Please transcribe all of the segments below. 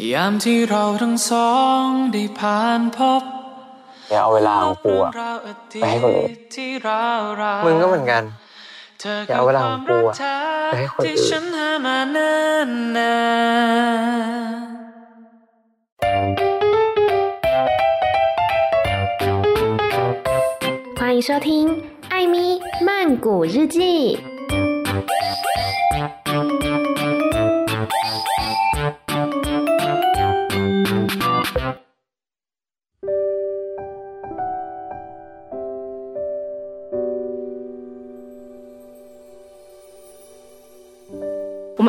ยามที่เราทั้งสองได้ผ่านพบ อย่าเอาเวลาของกูอะไปให้คนอื่น มึงก็เหมือนกัน อย่าเอาเวลาของกูอะไปให้คนอื่น ที่ฉันหามานานนาน 欢迎收听《艾咪曼谷日记》。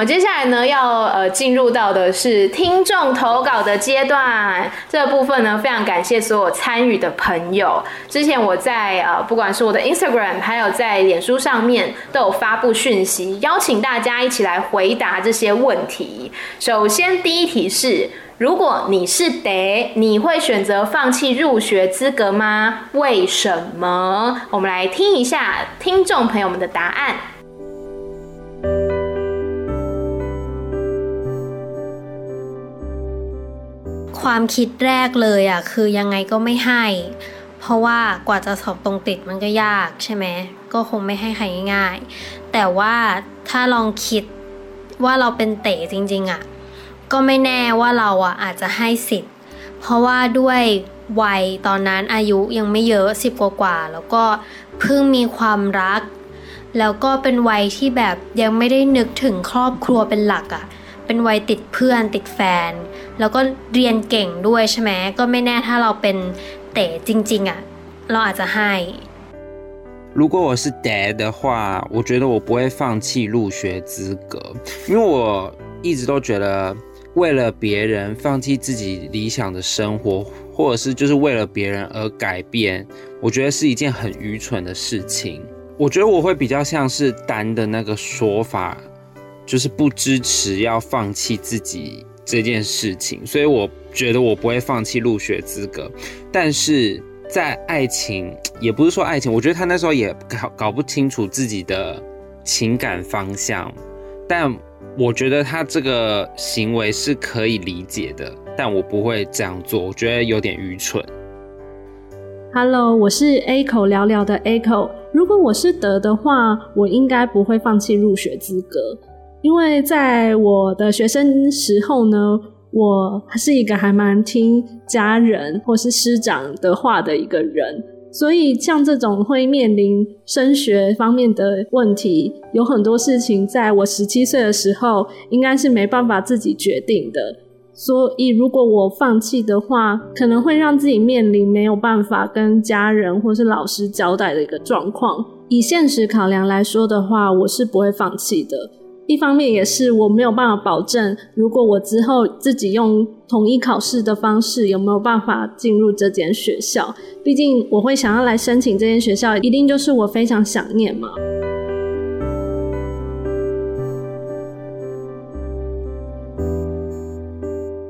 接下来呢，要呃进入到的是听众投稿的阶段。这部分呢，非常感谢所有参与的朋友。之前我在呃，不管是我的 Instagram，还有在脸书上面，都有发布讯息，邀请大家一起来回答这些问题。首先，第一题是：如果你是得，你会选择放弃入学资格吗？为什么？我们来听一下听众朋友们的答案。 ความคิดแรกเลยอะคือยังไงก็ไม่ให้ เพราะว่ากว่าจะสอบตรงติดมันก็ยากใช่ไหมก็คงไม่ให้ใครง่ายๆแต่ว่าถ้าลองคิดว่าเราเป็นเต๋จริง ๆอะก็ไม่แน่ว่าเราอะอาจจะให้สิทธิ์ เพราะว่าด้วยวัยตอนนั้นอายุยังไม่เยอะสิบกว่าๆแล้วก็เพิ่งมีความรัก แล้วก็เป็นวัยที่แบบยังไม่ได้นึกถึงครอบครัวเป็นหลักอะ เป็นวัยติดเพื่อนติดแฟน แล้วก็เรียนเก่งด้วยใช่ไหมก็ไม่แน่ถ้าเราเป็นเต๋จริงๆอ่ะ เราอาจจะให้ 如果我是 dad 的话，我觉得我不会放弃入学资格，因为我一直都觉得为了别人放弃自己理想的生活，或者是就是为了别人而改变，我觉得是一件很愚蠢的事情。我觉得我会比较像是丹的那个说法， 就是不支持要放弃自己这件事情，所以我觉得我不会放弃入学资格，但是。在爱情，也不是说爱情，我觉得他那时候也搞搞不清楚自己的情感方向，但我觉得他这个行为是可以理解的，但我不会这样做，我觉得有点愚蠢。Hello，我是 A 口聊聊的 A 口，如果我是德的话，我应该不会放弃入学资格，因为在我的学生时候呢。我是一个还蛮听家人或是师长的话的一个人，所以像这种会面临升学方面的问题，有很多事情在我十七岁的时候应该是没办法自己决定的。所以如果我放弃的话，可能会让自己面临没有办法跟家人或是老师交代的一个状况。以现实考量来说的话，我是不会放弃的。一方面也是我没有办法保证，如果我之后自己用统一考试的方式，有没有办法进入这间学校？毕竟我会想要来申请这间学校，一定就是我非常想念嘛。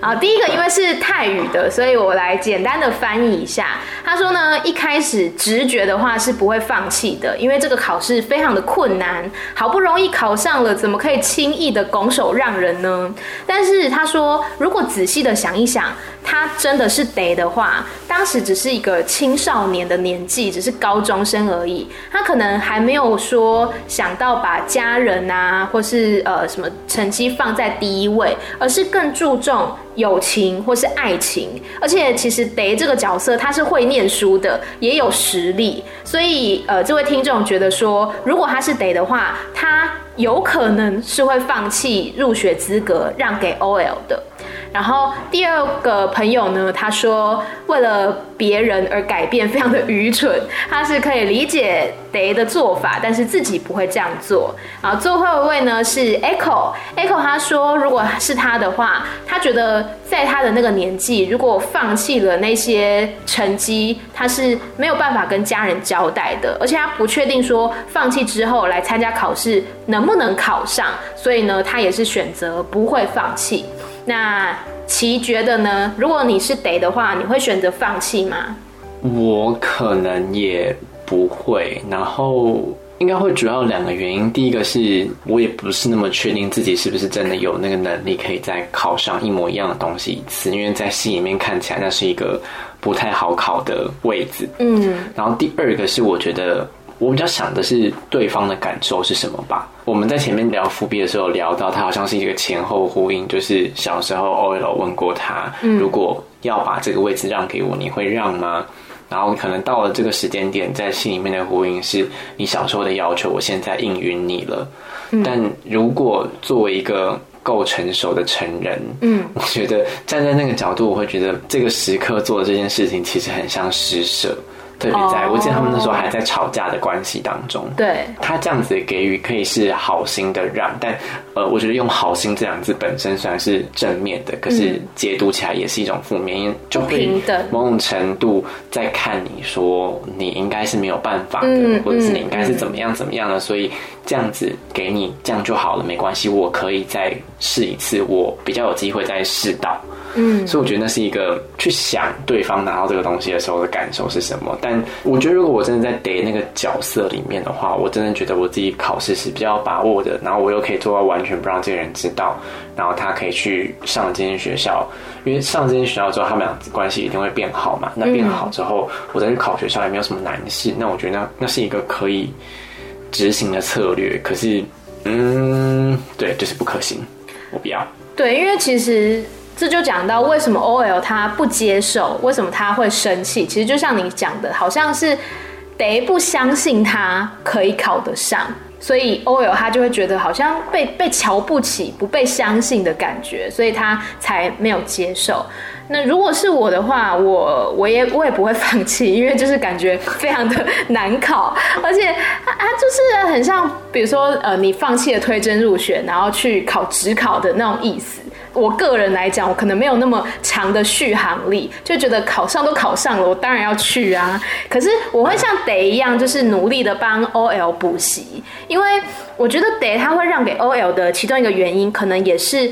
好，第一个因为是泰语的，所以我来简单的翻译一下。他说呢，一开始直觉的话是不会放弃的，因为这个考试非常的困难，好不容易考上了，怎么可以轻易的拱手让人呢？但是他说，如果仔细的想一想，他真的是得的话，当时只是一个青少年的年纪，只是高中生而已，他可能还没有说想到把家人啊，或是呃什么成绩放在第一位，而是更注重。友情或是爱情，而且其实得这个角色他是会念书的，也有实力，所以呃，这位听众觉得说，如果他是得的话，他有可能是会放弃入学资格让给 OL 的。然后第二个朋友呢，他说为了别人而改变非常的愚蠢，他是可以理解得的做法，但是自己不会这样做。然后最后一位呢是 Echo，Echo 他说如果是他的话，他觉得在他的那个年纪，如果放弃了那些成绩，他是没有办法跟家人交代的，而且他不确定说放弃之后来参加考试能不能考上，所以呢，他也是选择不会放弃。那其觉得呢？如果你是得的话，你会选择放弃吗？我可能也不会。然后，因应该会主要两个原因，第一个是我也不是那么确定自己是不是真的有那个能力可以再考上一模一样的东西一次，因为在戏里面看起来那是一个不太好考的位置。嗯，然后第二个是我觉得我比较想的是对方的感受是什么吧。我们在前面聊伏笔的时候聊到，他好像是一个前后呼应，就是小时候 OL 问过他，如果要把这个位置让给我，你会让吗？然后可能到了这个时间点，在心里面的呼应是你小时候的要求，我现在应允你了。嗯、但如果作为一个够成熟的成人，嗯，我觉得站在那个角度，我会觉得这个时刻做的这件事情，其实很像施舍。特别在我记得他们那时候还在吵架的关系当中，对，他这样子的给予可以是好心的让，但呃，我觉得用好心这两个字本身虽然是正面的，可是解读起来也是一种负面，因为就会某种程度在看你说你应该是没有办法的，或者是你应该是怎么样怎么样的，所以这样子给你这样就好了，没关系，我可以再试一次，我比较有机会再试到。嗯，所以我觉得那是一个去想对方拿到这个东西的时候的感受是什么。但我觉得如果我真的在得那个角色里面的话，我真的觉得我自己考试是比较把握的，然后我又可以做到完全不让这个人知道，然后他可以去上这间学校，因为上这间学校之后，他们俩关系一定会变好嘛。那变好之后，我再去考学校也没有什么难事。那我觉得那那是一个可以执行的策略。可是，嗯，对，就是不可行，我不要。对，因为其实。这就讲到为什么 OL 他不接受，为什么他会生气？其实就像你讲的，好像是得不相信他可以考得上，所以 OL 他就会觉得好像被被瞧不起、不被相信的感觉，所以他才没有接受。那如果是我的话，我我也我也不会放弃，因为就是感觉非常的难考，而且他他就是很像，比如说呃，你放弃了推甄入学，然后去考职考的那种意思。我个人来讲，我可能没有那么长的续航力，就觉得考上都考上了，我当然要去啊。可是我会像 Day 一样，就是努力的帮 OL 补习，因为我觉得 Day 他会让给 OL 的其中一个原因，可能也是。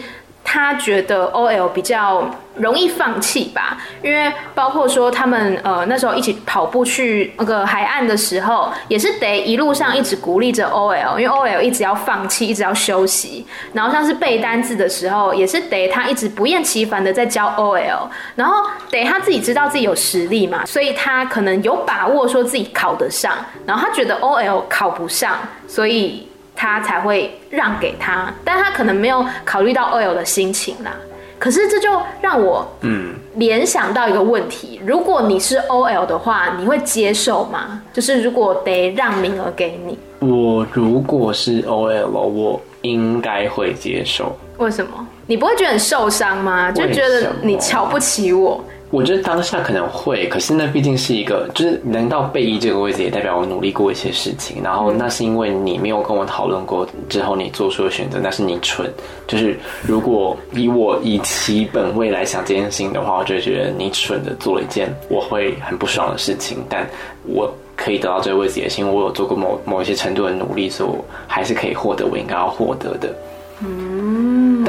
他觉得 OL 比较容易放弃吧，因为包括说他们呃那时候一起跑步去那个海岸的时候，也是得一路上一直鼓励着 OL，因为 OL 一直要放弃，一直要休息。然后像是背单字的时候，也是得他一直不厌其烦的在教 OL。然后得他自己知道自己有实力嘛，所以他可能有把握说自己考得上。然后他觉得 OL 考不上，所以。他才会让给他，但他可能没有考虑到 OL 的心情啦。可是这就让我嗯联想到一个问题：如果你是 OL 的话，你会接受吗？就是如果得让名额给你，我如果是 OL，我应该会接受。为什么？你不会觉得很受伤吗？就觉得你瞧不起我？我觉得当下可能会，可是那毕竟是一个，就是能到备役这个位置，也代表我努力过一些事情。然后那是因为你没有跟我讨论过之后，你做出的选择，那是你蠢。就是如果以我以其本位来想这件事情的话，我就觉得你蠢的做了一件我会很不爽的事情。但我可以得到这个位置，也是因为我有做过某某一些程度的努力，所以我还是可以获得我应该要获得的。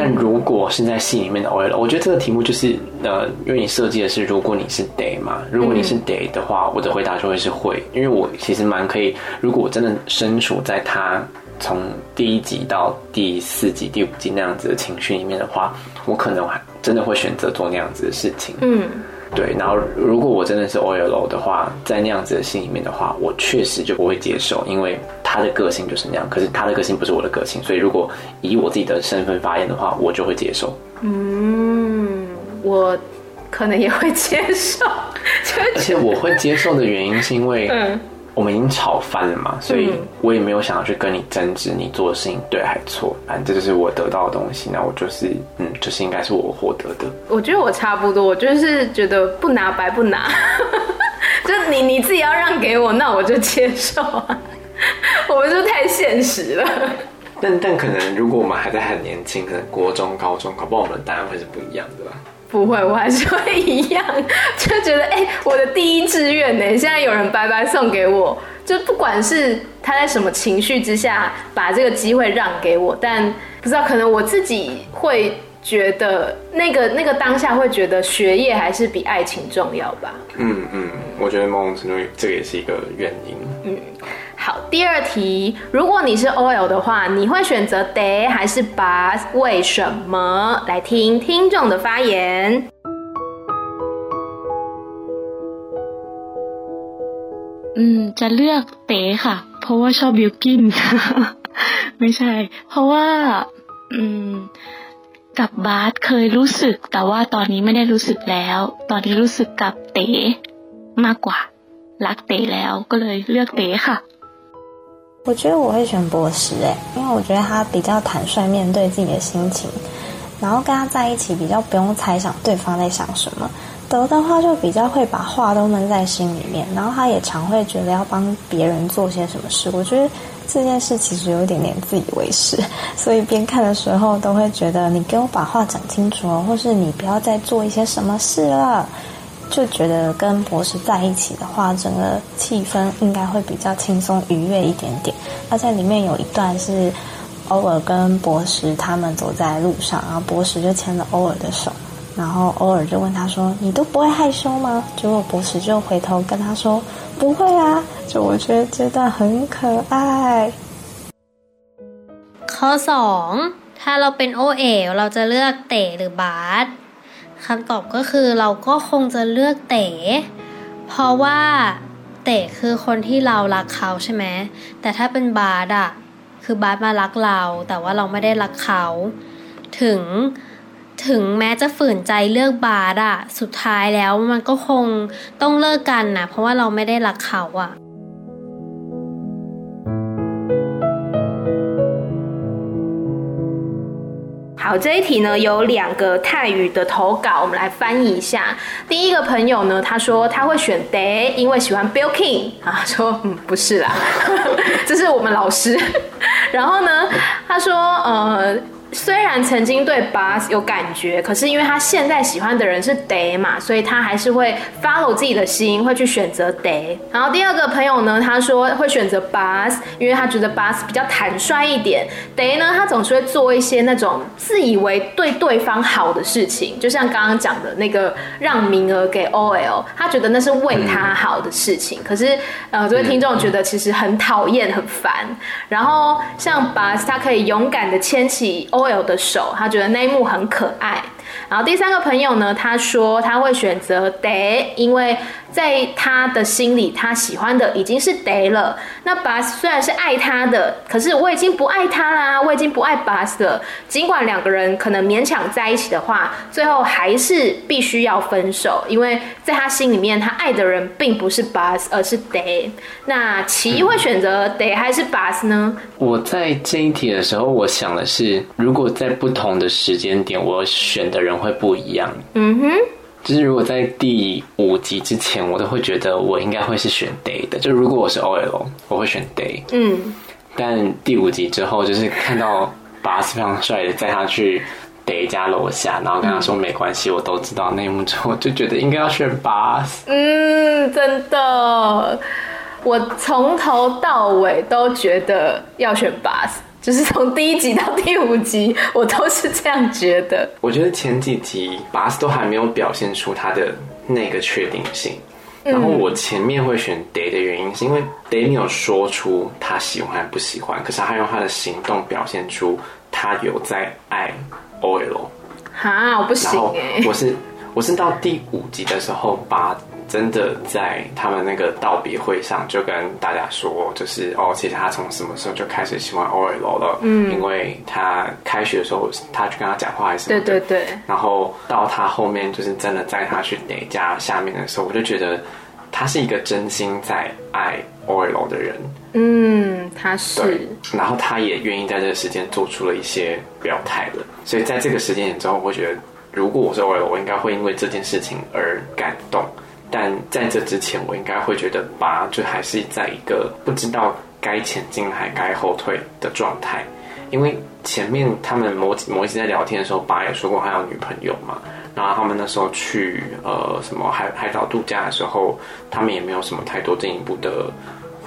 嗯，但如果是在戏里面的 OL，我觉得这个题目就是呃，因为你设计的是如果你是 day 嘛，如果你是 day 的话，我的回答就会是会，因为我其实蛮可以，如果我真的身处在他从第一集到第四集、第五集那样子的情绪里面的话，我可能还真的会选择做那样子的事情。嗯。对，然后如果我真的是 OL 的话，在那样子的心里面的话，我确实就不会接受，因为他的个性就是那样。可是他的个性不是我的个性，所以如果以我自己的身份发言的话，我就会接受。嗯，我可能也会接受，而且我会接受的原因是因为，嗯。我们已经吵翻了嘛，所以我也没有想要去跟你争执你做的事情对还错，反正这就是我得到的东西，那我就是嗯，就是应该是我获得的。我觉得我差不多，我就是觉得不拿白不拿，就你你自己要让给我，那我就接受啊。我们就太现实了。但但可能如果我们还在很年轻，可能国中、高中，搞不好我们的答案会是不一样的吧。不会，我还是会一样，就觉得哎、欸，我的第一志愿呢，现在有人白白送给我，就不管是他在什么情绪之下把这个机会让给我，但不知道可能我自己会觉得那个那个当下会觉得学业还是比爱情重要吧。嗯嗯，我觉得某种程度这个也是一个原因。嗯。好，第二题，如果你是 OL 的话，你会选择 day 还是 bus？为什么？来听听众的发言。嗯，จะเลือกเต๋ค่ะเพราะว่าชอบบิลกินไม่ใช่เพราะว่าอืมกับบาสเคยรู้สึก แต่ว่าตอนนี้ไม่ได้รู้สึกแล้ว ตอนนี้รู้สึกกับเต๋มากกว่ารักเต๋แล้วก็เลยเลือกเต๋ค่ะ 我觉得我会选博士诶，因为我觉得他比较坦率面对自己的心情，然后跟他在一起比较不用猜想对方在想什么。德的话就比较会把话都闷在心里面，然后他也常会觉得要帮别人做些什么事。我觉得这件事其实有一点点自以为是，所以边看的时候都会觉得你给我把话讲清楚哦，或是你不要再做一些什么事了。就觉得跟博士在一起的话，整个气氛应该会比较轻松愉悦一点点。而且里面有一段是欧尔跟博士他们走在路上，然后博士就牵了欧尔的手，然后欧尔就问他说：“你都不会害羞吗？”结果博士就回头跟他说：“不会啊。”就我觉得这段很可爱。ข้อสองถ้าเราเป็น OL เราจะเลือกเต๋หรือบาส คำตอบก็คือเราก็คงจะเลือกเต๋ เพราะว่าเต๋คือคนที่เรารักเขาใช่ไหมแต่ถ้าเป็นบาสอะคือบาสมารักเรา แต่ว่าเราไม่ได้รักเขา ถึงถึงแม้จะฝืนใจเลือกบาสอะสุดท้ายแล้วมันก็คงต้องเลิกกันนะเพราะว่าเราไม่ได้รักเขาอะ 好，这一题呢有两个泰语的投稿，我们来翻译一下。第一个朋友呢，他说他会选 Day，因为喜欢 Bill King 啊，说嗯不是啦，这是我们老师。然后呢，他说呃。虽然曾经对 Bus 有感觉，可是因为他现在喜欢的人是 Day 嘛，所以他还是会 follow 自己的心，会去选择 Day。然后第二个朋友呢，他说会选择 Bus，因为他觉得 Bus 比较坦率一点。Day 呢，他总是会做一些那种自以为对对方好的事情，就像刚刚讲的那个让名额给 OL，他觉得那是为他好的事情。可是呃，这位听众觉得其实很讨厌、很烦。然后像 Bus，他可以勇敢的牵起 O OL 的手，他觉得那一幕很可爱。然后第三个朋友呢，他说他会选择 Day，因为在他的心里，他喜欢的已经是 Day 了。那 Bus 虽然是爱他的，可是我已经不爱他啦，我已经不爱 Bus 了。尽管两个人可能勉强在一起的话，最后还是必须要分手，因为在他心里面，他爱的人并不是 Bus，而是 Day。那奇会选择 Day 还是 Bus 呢？我在这一题的时候，我想的是，如果在不同的时间点，我选的人会不一样。嗯哼。就是如果在第五集之前，我都会觉得我应该会是选 Day 的。就如果我是 OL，我会选 Day。嗯。但第五集之后，就是看到 Bus 非常帅的载他去 Day 家楼下，然后跟他说没关系，我都知道内幕之后，就觉得应该要选 Bus。嗯，真的，我从头到尾都觉得要选 Bus。就是从第一集到第五集，我都是这样觉得。我觉得前几集巴斯都还没有表现出他的那个确定性。然后我前面会选 Day 的原因，是因为 Day 没有说出他喜欢还不喜欢，可是他用他的行动表现出他有在爱 OL。哈，我不行。我是我是到第五集的时候把。真的在他们那个道别会上，就跟大家说，就是哦，其实他从什么时候就开始喜欢 OL 了？嗯，因为他开学的时候，他去跟他讲话还是？对对对。然后到他后面，就是真的在他去哪家下面的时候，我就觉得他是一个真心在爱 OL 的人。嗯，他是。对。然后他也愿意在这个时间做出了一些表态了，所以在这个时间点之后，我会觉得，如果我是 OL，我应该会因为这件事情而感动。但在这之前，我应该会觉得八就还是在一个不知道该前进还该后退的状态，因为前面他们某某一次在聊天的时候，八也说过他有女朋友嘛，然后他们那时候去呃什么海海岛度假的时候，他们也没有什么太多进一步的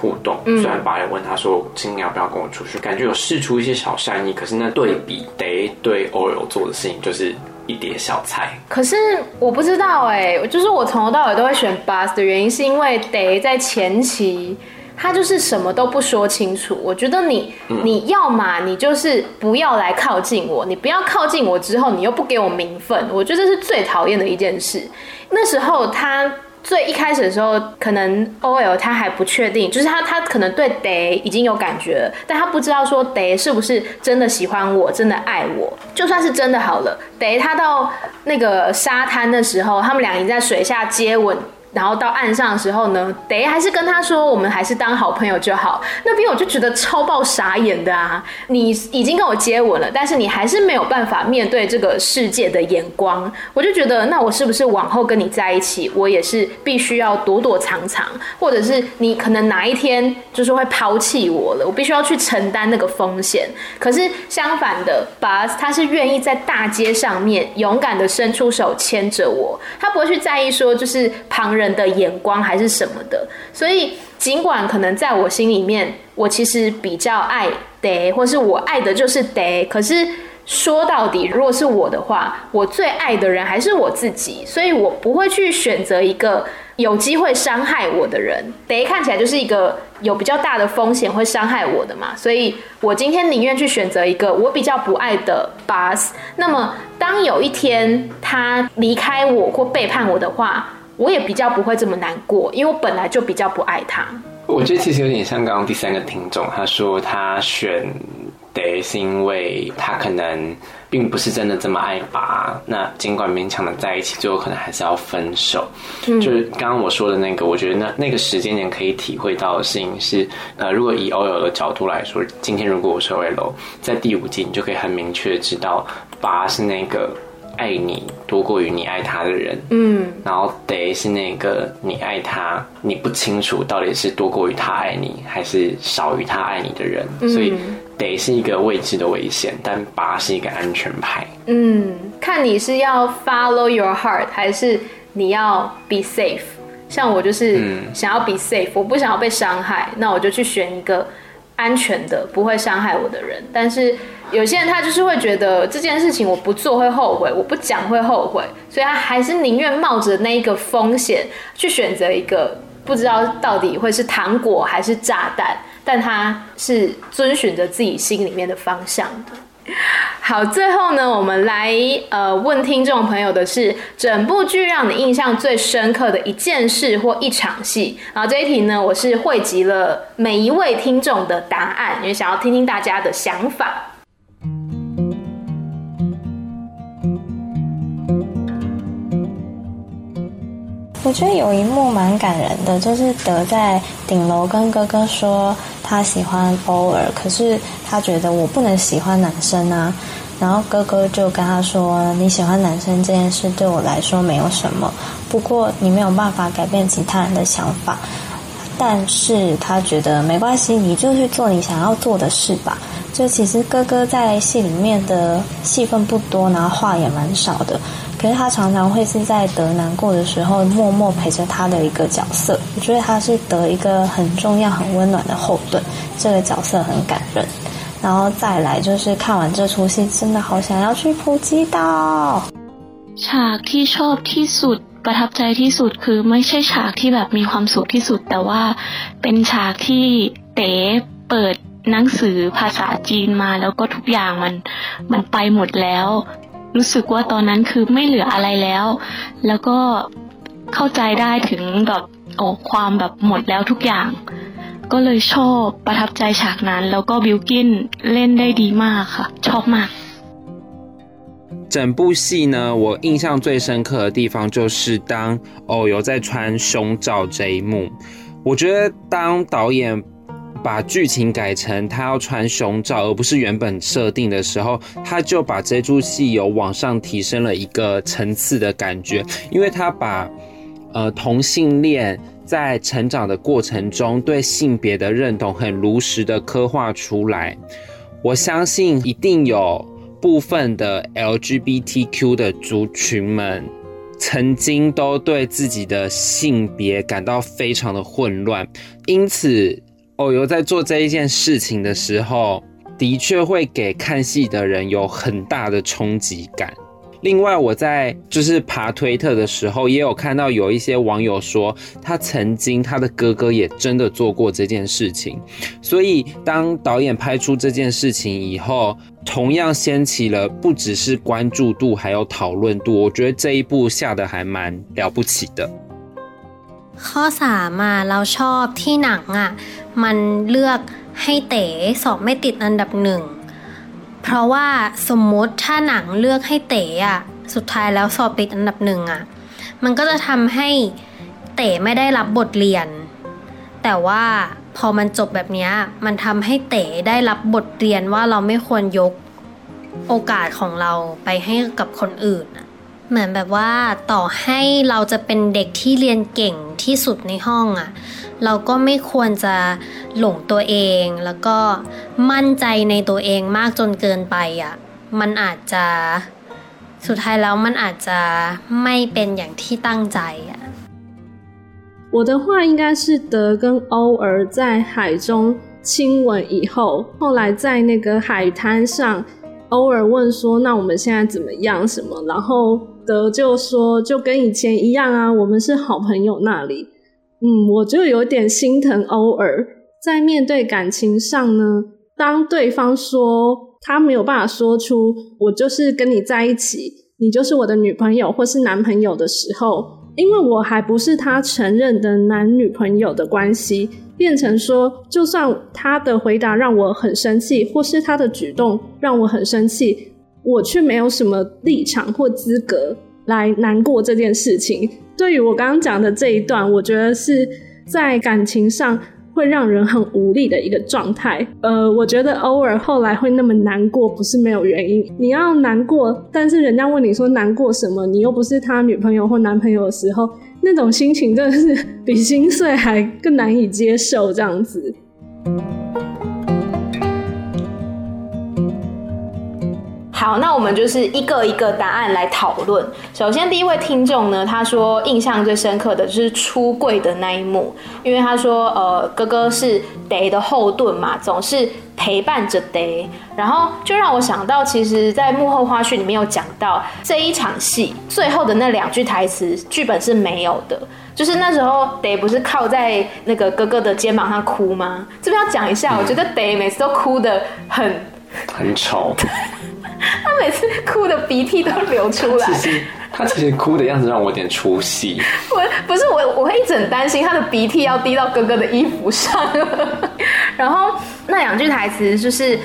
互动。虽然八也问他说今天要不要跟我出去，感觉有试出一些小善意，可是那对比得对 OL 做的事情就是。一碟小菜，可是我不知道哎、欸，就是我从头到尾都会选 Bus 的原因，是因为 Day 在前期他就是什么都不说清楚。我觉得你你要嘛，你就是不要来靠近我，你不要靠近我之后，你又不给我名分，我觉得这是最讨厌的一件事。那时候他。最一开始的时候，可能 OL 他还不确定，就是他他可能对 Day 已经有感觉了，但他不知道说 Day 是不是真的喜欢我，真的爱我。就算是真的好了，Day 他到那个沙滩的时候，他们俩已经在水下接吻。然后到岸上的时候呢，得还是跟他说，我们还是当好朋友就好。那边我就觉得超爆傻眼的啊！你已经跟我接吻了，但是你还是没有办法面对这个世界的眼光。我就觉得，那我是不是往后跟你在一起，我也是必须要躲躲藏藏，或者是你可能哪一天就是会抛弃我了，我必须要去承担那个风险。可是相反的，Bus 他是愿意在大街上面勇敢的伸出手牵着我，他不会去在意说就是旁人。的眼光还是什么的，所以尽管可能在我心里面，我其实比较爱 Day，或是我爱的就是 Day，可是说到底，如果是我的话，我最爱的人还是我自己，所以我不会去选择一个有机会伤害我的人。Day 看起来就是一个有比较大的风险会伤害我的嘛，所以我今天宁愿去选择一个我比较不爱的 Buzz。那么当有一天他离开我或背叛我的话，我也比较不会这么难过，因为我本来就比较不爱他。我觉得其实有点像刚刚第三个听众，他说他选 Day 是因为他可能并不是真的这么爱拔，那尽管勉强的在一起，最后可能还是要分手。嗯、就是刚刚我说的那个，我觉得那那个时间点可以体会到的事情是，呃，如果以 OL 的角度来说，今天如果我是 OL，在第五季你就可以很明确的知道，拔是那个。爱你多过于你爱他的人，嗯，然后 Day 是那个你爱他，你不清楚到底是多过于他爱你，还是少于他爱你的人，嗯、所以 Day 是一个未知的危险，但八是一个安全牌。嗯，看你是要 follow your heart，还是你要 be safe。像我就是想要 be safe，我不想要被伤害，那我就去选一个安全的，不会伤害我的人。但是。有些人他就是会觉得这件事情我不做会后悔，我不讲会后悔，所以他还是宁愿冒着那一个风险去选择一个不知道到底会是糖果还是炸弹，但他是遵循着自己心里面的方向的。好，最后呢，我们来呃问听众朋友的是整部剧让你印象最深刻的一件事或一场戏。然后这一题呢，我是汇集了每一位听众的答案，因为想要听听大家的想法。我觉得有一幕蛮感人的，就是德在顶楼跟哥哥说他喜欢欧尔，可是他觉得我不能喜欢男生啊。然后哥哥就跟他说：“你喜欢男生这件事对我来说没有什么，不过你没有办法改变其他人的想法。但是他觉得没关系，你就去做你想要做的事吧。”就其实哥哥在戏里面的戏份不多，然后话也蛮少的。可是他常常会是在德难过的时候默默陪着他的一个角色，我觉得他是德一个很重要、很温暖的后盾，这个角色很感人。然后再来就是看完这出戏，真的好想要去普吉岛。ฉากที่ชอบที่สุดประทับใจที่สุดคือไม่ใช่ฉากที่แบบมีความสุขที่สุดแต่ว่าเป็นฉากที่เต๋เปิดหนังสือภาษาจีนมาแล้วก็ทุกอย่างมันมันไปหมดแล้ว รู้สึกว่าตอนนั้นคือไม่เหลืออะไรแล้ว แล้วก็เข้าใจได้ถึงแบบโอ้ความแบบหมดแล้วทุกอย่าง ก็เลยชอบประทับใจฉากนั้น แล้วก็บิวกินเล่นได้ดีมากค่ะ ชอบมาก 整部戏呢，我印象最深刻的地方就是当偶有在穿胸罩这一幕，我觉得当导演。 把剧情改成他要穿胸罩，而不是原本设定的时候，他就把这出戏有往上提升了一个层次的感觉，因为他把呃同性恋在成长的过程中对性别的认同很如实的刻画出来。我相信一定有部分的 LGBTQ 的族群们曾经都对自己的性别感到非常的混乱，因此。偶有在做这一件事情的时候，的确会给看戏的人有很大的冲击感。另外，我在就是爬推特的时候，也有看到有一些网友说，他曾经他的哥哥也真的做过这件事情。所以，当导演拍出这件事情以后，同样掀起了不只是关注度，还有讨论度。我觉得这一部下的还蛮了不起的。 ข้อสามอะเราชอบที่หนังอะมันเลือกให้เต๋สอบไม่ติดอันดับหนึ่งเพราะว่าสมมติถ้าหนังเลือกให้เต๋อะสุดท้ายแล้วสอบติดอันดับหนึ่งอะมันก็จะทำให้เต๋ไม่ได้รับบทเรียน แต่ว่าพอมันจบแบบนี้มันทำให้เต๋ได้รับบทเรียนว่าเราไม่ควรยกโอกาสของเราไปให้กับคนอื่น เหมือนแบบว่าต่อให้เราจะเป็นเด็กที่เรียนเก่งที่สุดในห้องอ่ะเราก็ไม่ควรจะหลงตัวเอง แล้วก็มั่นใจในตัวเองมากจนเกินไปอ่ะมันอาจจะสุดท้ายแล้วมันอาจจะไม่เป็นอย่างที่ตั้งใจอ่ะ我的话应该是德跟欧儿在海中亲吻以后，后来在那个海滩上，欧儿问说：“那我们现在怎么样？什么？”然后 德就说：“就跟以前一样啊，我们是好朋友。”那里，嗯，我就有点心疼欧尔。在面对感情上呢，当对方说他没有办法说出“我就是跟你在一起，你就是我的女朋友或是男朋友”的时候。因为我还不是他承认的男女朋友的关系，变成说，就算他的回答让我很生气，或是他的举动让我很生气，我却没有什么立场或资格来难过这件事情。对于我刚刚讲的这一段，我觉得是在感情上。会让人很无力的一个状态。呃，我觉得偶尔后来会那么难过，不是没有原因。你要难过，但是人家问你说难过什么，你又不是他女朋友或男朋友的时候，那种心情真的是 比心碎还更难以接受，这样子。好，那我们就是一个一个答案来讨论。首先，第一位听众呢，他说印象最深刻的就是出柜的那一幕，因为他说，呃，哥哥是 Day 的后盾嘛，总是陪伴着 Day，然后就让我想到，其实，在幕后花絮里面有讲到这一场戏最后的那两句台词，剧本是没有的，就是那时候 Day 不是靠在那个哥哥的肩膀上哭吗？这边要讲一下，我觉得 Day 每次都哭得很很丑。他每次哭的鼻涕都流出来。其实他其实哭的样子让我有点出戏。我不是我，我会一直很担心他的鼻涕要滴到哥哥的衣服上。然后那两句台词就是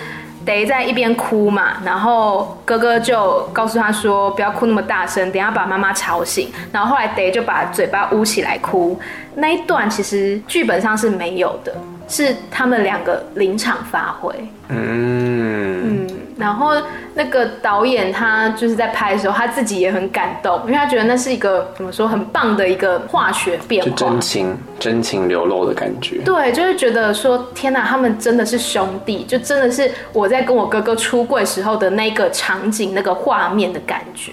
得在一边哭嘛，然后哥哥就告诉他说不要哭那么大声，等下把妈妈吵醒。然后后来得就把嘴巴捂起来哭。那一段其实剧本上是没有的，是他们两个临场发挥。嗯嗯。然后那个导演他就是在拍的时候，他自己也很感动，因为他觉得那是一个怎么说很棒的一个化学变化，就真情真情流露的感觉。对，就是觉得说天哪，他们真的是兄弟，就真的是我在跟我哥哥出柜时候的那个场景、那个画面的感觉。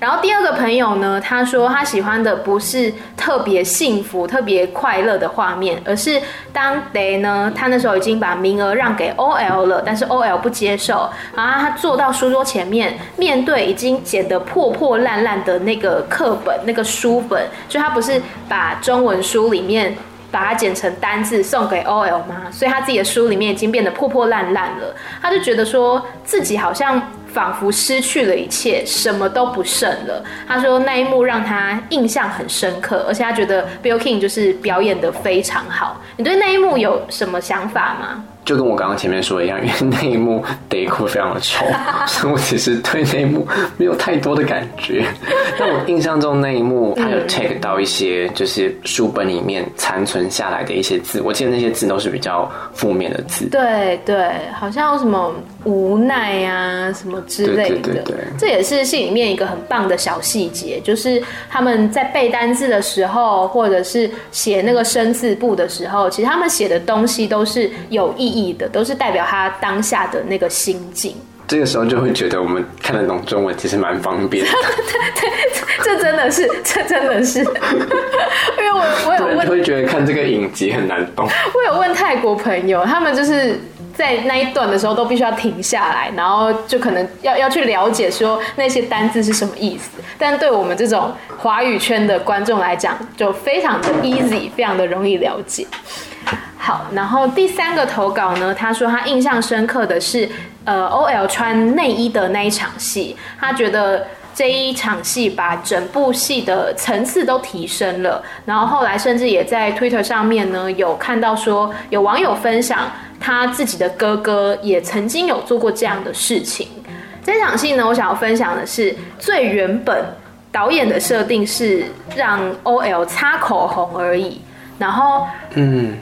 然后第二个朋友呢，他说他喜欢的不是特别幸福、特别快乐的画面，而是当 Day 呢，他那时候已经把名额让给 OL 了，但是 OL 不接受，然后他坐到书桌前面，面对已经剪得破破烂烂的那个课本、那个书本，就他不是把中文书里面把它剪成单字送给 OL 吗？所以他自己的书里面已经变得破破烂烂了，他就觉得说自己好像。仿佛失去了一切，什么都不剩了。他说那一幕让他印象很深刻，而且他觉得 Bill King 就是表演得非常好。你对那一幕有什么想法吗？就跟我刚刚前面说的一样，因为那一幕 Day 哭非常的丑，所以我其实对那一幕没有太多的感觉。但我印象中那一幕，他有 take 到一些就是书本里面残存下来的一些字，我记得那些字都是比较负面的字。对对，好像有什么无奈啊什么之类的。对对对对，这也是戏里面一个很棒的小细节，就是他们在背单字的时候，或者是写那个生字簿的时候，其实他们写的东西都是有意义的都是代表他当下的那个心境。这个时候就会觉得我们看得懂中文其实蛮方便的。对，这真的是，这真的是，因为我我有问，会觉得看这个影集很难懂。我有问泰国朋友，他们就是在那一段的时候都必须要停下来，然后就可能要要去了解说那些单字是什么意思。但对我们这种华语圈的观众来讲，就非常的 easy，非常的容易了解。好，然后第三个投稿呢，他说他印象深刻的是，呃，OL 穿内衣的那一场戏，他觉得。这一场戏把整部戏的层次都提升了，然后后来甚至也在 Twitter 上面呢，有看到说有网友分享他自己的哥哥也曾经有做过这样的事情。这场戏呢，我想要分享的是最原本导演的设定是让 OL 擦口红而已，然后嗯。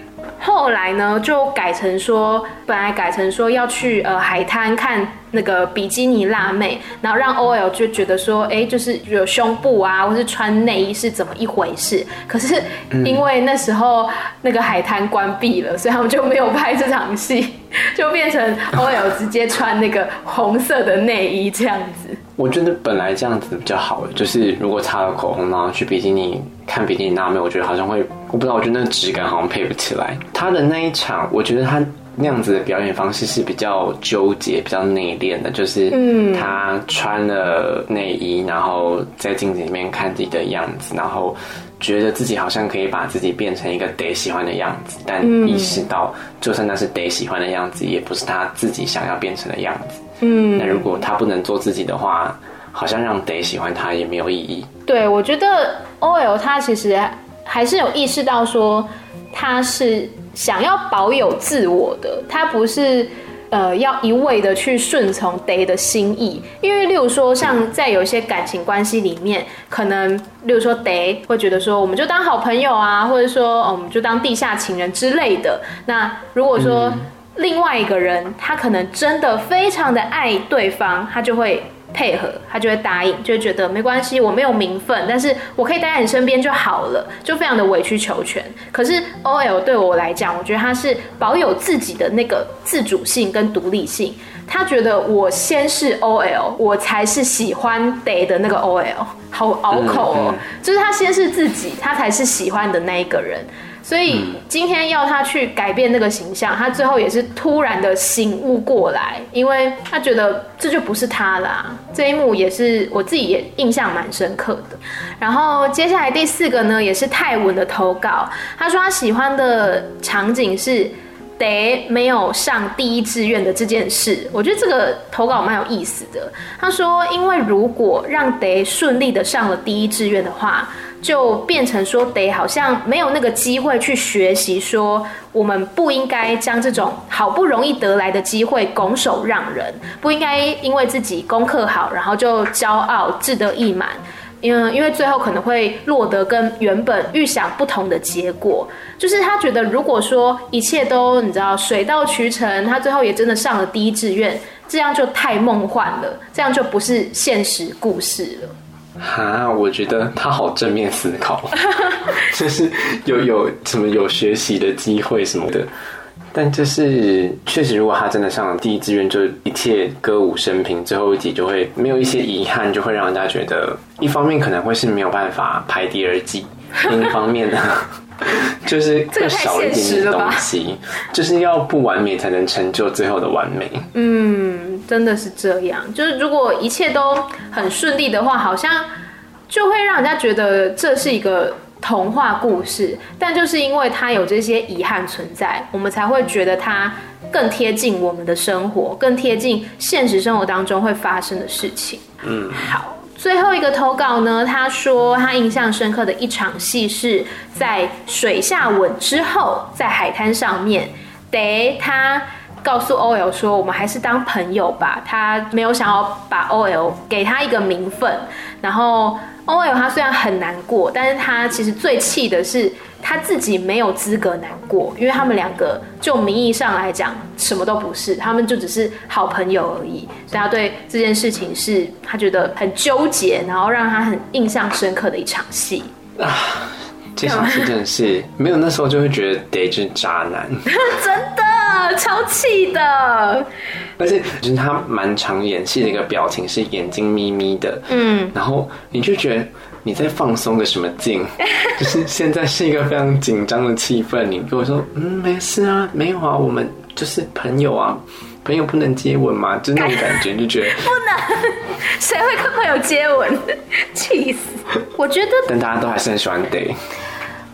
后来呢，就改成说，本来改成说要去呃海滩看那个比基尼辣妹，然后让 OL 就觉得说，哎，就是有胸部啊，或是穿内衣是怎么一回事？可是因为那时候那个海滩关闭了，所以他们就没有拍这场戏，就变成 OL 直接穿那个红色的内衣这样子。我觉得本来这样子比较好，就是如果擦了口红，然后去比基尼看比基尼辣妹，我觉得好像会，我不知道，我觉得那个质感好像配不起来。他的那一场，我觉得他那样子的表演方式是比较纠结、比较内敛的，就是他穿了内衣，然后在镜子里面看自己的样子，然后觉得自己好像可以把自己变成一个得喜欢的样子，但意识到就算那是得喜欢的样子，也不是他自己想要变成的样子。嗯，那如果他不能做自己的话，好像让 Day 喜欢他也没有意义。对，我觉得 OL 他其实还是有意识到说他是想要保有自我的，他不是呃要一味的去顺从 Day 的心意。因为例如说像在有一些感情关系里面，可能例如说 Day 会觉得说我们就当好朋友啊，或者说、哦、我们就当地下情人之类的。那如果说、另外一个人，他可能真的非常的爱对方，他就会配合，他就会答应，就会觉得没关系，我没有名分，但是我可以待在你身边就好了，就非常的委曲求全。可是 OL 对我来讲，我觉得他是保有自己的那个自主性跟独立性，他觉得我先是 OL，我才是喜欢 Day 的那个 OL，好拗口哦，就是他先是自己，他才是喜欢的那一个人。所以今天要他去改变那个形象，他最后也是突然的醒悟过来，因为他觉得这就不是他啦。这一幕也是我自己也印象蛮深刻的。然后接下来第四个呢，也是泰文的投稿，他说他喜欢的场景是得没有上第一志愿的这件事。我觉得这个投稿蛮有意思的。他说，因为如果让得顺利的上了第一志愿的话。就变成说，得好像没有那个机会去学习，说我们不应该将这种好不容易得来的机会拱手让人，不应该因为自己功课好，然后就骄傲志得意满，因为因为最后可能会落得跟原本预想不同的结果。就是他觉得，如果说一切都你知道水到渠成，他最后也真的上了第一志愿，这样就太梦幻了，这样就不是现实故事了。哈，我觉得他好正面思考，就是有有什么有学习的机会什么的，但就是确实，如果他真的上了第一志愿，就一切歌舞升平，最后一集就会没有一些遗憾，就会让人家觉得，一方面可能会是没有办法排第二季，另一方面呢，就是更少一点点东西，就是要不完美才能成就最后的完美。嗯。真的是这样，就是如果一切都很顺利的话，好像就会让人家觉得这是一个童话故事。但就是因为它有这些遗憾存在，我们才会觉得它更贴近我们的生活，更贴近现实生活当中会发生的事情。嗯，好，最后一个投稿呢，他说他印象深刻的一场戏是在水下吻之后，在海滩上面，得他。告诉 OL 说：“我们还是当朋友吧。”他没有想要把 OL 给他一个名分。然后 OL 他虽然很难过，但是他其实最气的是他自己没有资格难过，因为他们两个就名义上来讲什么都不是，他们就只是好朋友而已。所以他对这件事情是他觉得很纠结，然后让他很印象深刻的一场戏啊。这场戏真的是没有那时候就会觉得 Day 是渣男，真的。超气的，而且就是他蛮常演戏的一个表情是眼睛眯眯的，嗯，然后你就觉得你在放松个什么劲，就是现在是一个非常紧张的气氛，你跟我说嗯没事啊，没有啊，我们就是朋友啊，朋友不能接吻吗？就那种感觉，就觉得 不能，谁会跟朋友接吻？气死！我觉得，但大家都还是很喜欢 Day。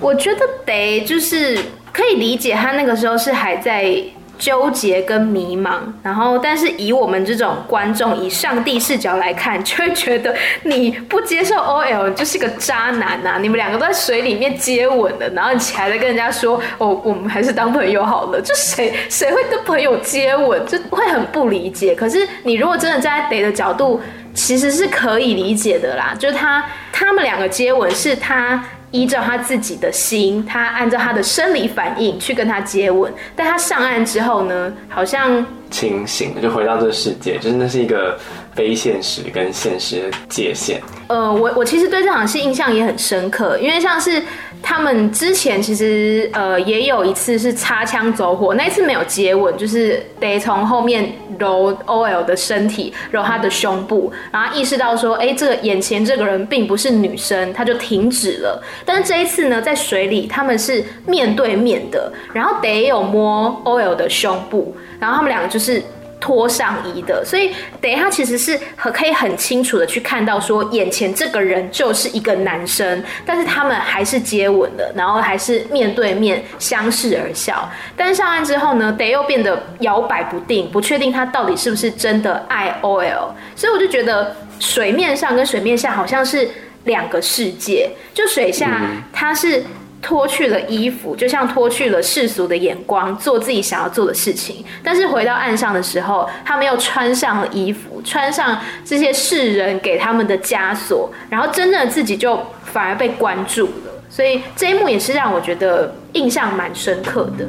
我觉得 Day 就是可以理解，他那个时候是还在。纠结跟迷茫，然后但是以我们这种观众以上帝视角来看，就会觉得你不接受 OL 就是个渣男呐、啊！你们两个都在水里面接吻了，然后你起来再跟人家说哦，我们还是当朋友好了。就谁谁会跟朋友接吻，就会很不理解。可是你如果真的站在 d 的角度，其实是可以理解的啦。就是他他们两个接吻是他。依照他自己的心，他按照他的生理反应去跟他接吻，但他上岸之后呢，好像清醒，就回到这个世界，就是那是一个非现实跟现实的界限。呃，我我其实对这场戏印象也很深刻，因为像是。他们之前其实呃也有一次是擦枪走火，那一次没有接吻，就是得从后面揉 OL 的身体，揉他的胸部，然后意识到说，哎，这个眼前这个人并不是女生，他就停止了。但是这一次呢，在水里他们是面对面的，然后得有摸 OL 的胸部，然后他们两个就是。脱上衣的，所以等一下其实是很可以很清楚的去看到说，眼前这个人就是一个男生，但是他们还是接吻了，然后还是面对面相视而笑。但是上岸之后呢，得又变得摇摆不定，不确定他到底是不是真的爱 OL。所以我就觉得水面上跟水面下好像是两个世界，就水下他是。脱去了衣服，就像脱去了世俗的眼光，做自己想要做的事情。但是回到岸上的时候，他们又穿上了衣服，穿上这些世人给他们的枷锁，然后真正的自己就反而被关注了。所以这一幕也是让我觉得印象蛮深刻的。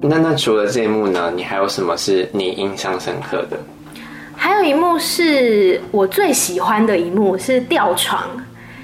那那除了这一幕呢？你还有什么是你印象深刻的？还有一幕是我最喜欢的一幕，是吊床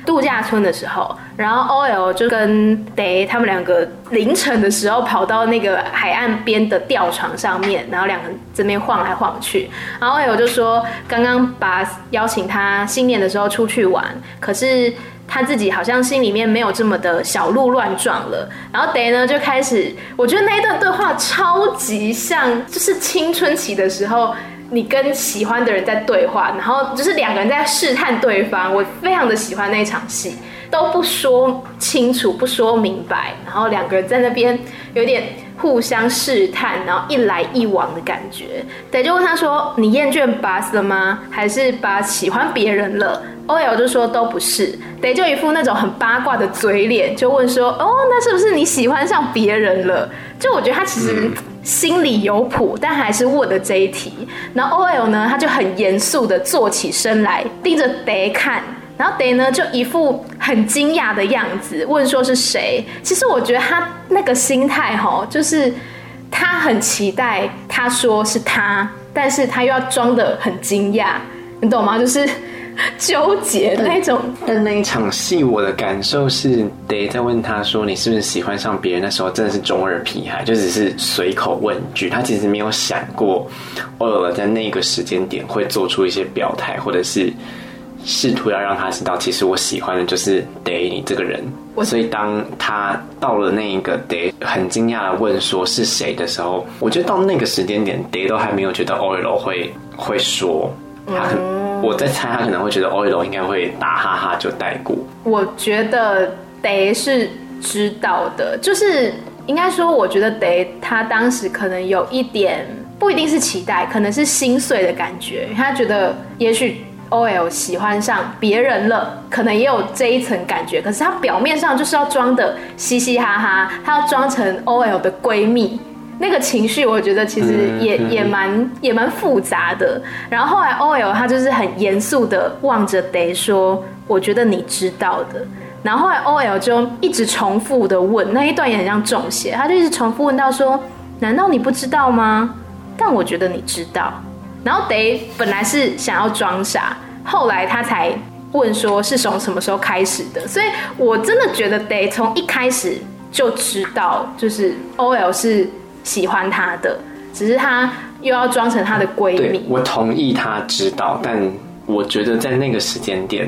度假村的时候，然后 OL 就跟 Day 他们两个凌晨的时候跑到那个海岸边的吊床上面，然后两个这边晃来晃去，然后 OL 就说刚刚把邀请他新年的时候出去玩，可是他自己好像心里面没有这么的小鹿乱撞了，然后 Day 呢就开始，我觉得那一段对话超级像，就是青春期的时候。你跟喜欢的人在对话，然后就是两个人在试探对方。我非常的喜欢那场戏，都不说清楚，不说明白，然后两个人在那边有点互相试探，然后一来一往的感觉。对，就问他说：“你厌倦 Buzz 了吗？还是 Buzz 喜欢别人了？”OL 就说都不是。对，就一副那种很八卦的嘴脸，就问说：“哦，那是不是你喜欢上别人了？”就我觉得他其实。心里有谱，但还是问了这一题。然后 OL 呢，他就很严肃的坐起身来，盯着 Day 看。然后 Day 呢，就一副很惊讶的样子，问说是谁？其实我觉得他那个心态齁，就是他很期待他说是他，但是他又要装的很惊讶，你懂吗？就是。纠结的那种，但那一场戏，我的感受是，Day 在问他说：“你是不是喜欢上别人？”那时候真的是中二皮孩，就只是随口问句。他其实没有想过，OL 在那个时间点会做出一些表态，或者是试图要让他知道，其实我喜欢的就是 Day 你这个人。所以当他到了那一个 Day 很惊讶的问说是谁的时候，我觉得到那个时间点，Day 都还没有觉得 OL 会会说他我在猜，他可能会觉得 OL 应该会打哈哈就带过。我觉得 Day 是知道的，就是应该说，我觉得 Day 他当时可能有一点不一定是期待，可能是心碎的感觉。他觉得也许 OL 喜欢上别人了，可能也有这一层感觉。可是他表面上就是要装的嘻嘻哈哈，他要装成 OL 的闺蜜。那个情绪，我觉得其实也也蛮也蛮复杂的。然后后来 OL 他就是很严肃的望着 Day 说：“我觉得你知道的。”然后后来 OL 就一直重复的问，那一段也很像中邪，他就一直重复问到说：“难道你不知道吗？”但我觉得你知道。然后 Day 本来是想要装傻，后来他才问说是从什么时候开始的。所以我真的觉得 Day 从一开始就知道，就是 OL 是。喜欢他的，只是他又要装成他的闺蜜。我同意他知道，但我觉得在那个时间点，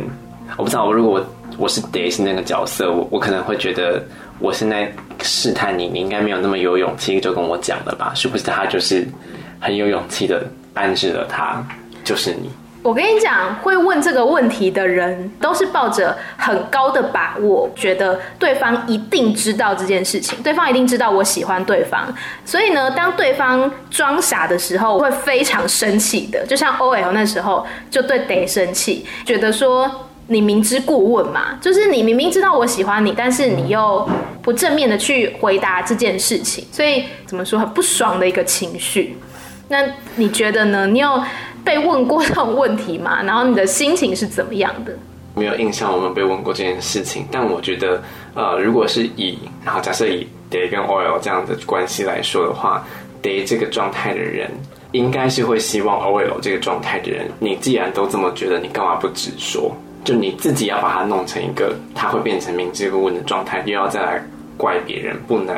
我不知道。如果我我是 Daisy 那个角色，我我可能会觉得我现在试探你，你应该没有那么有勇气就跟我讲了吧？是不是？他就是很有勇气的暗示了他就是你。我跟你讲，会问这个问题的人都是抱着很高的把握，觉得对方一定知道这件事情，对方一定知道我喜欢对方。所以呢，当对方装傻的时候，我会非常生气的。就像 OL 那时候就对 Day 生气，觉得说你明知故问嘛，就是你明明知道我喜欢你，但是你又不正面的去回答这件事情，所以怎么说很不爽的一个情绪。那你觉得呢？你有被问过这种问题吗？然后你的心情是怎么样的？没有印象，我们被问过这件事情。但我觉得，呃，如果是以，然后假设以 Day 跟 oil 这样的关系来说的话，Day 这个状态的人，应该是会希望 oil 这个状态的人，你既然都这么觉得，你干嘛不直说？就你自己要把它弄成一个，他会变成明知故问的状态，又要再来怪别人，不能。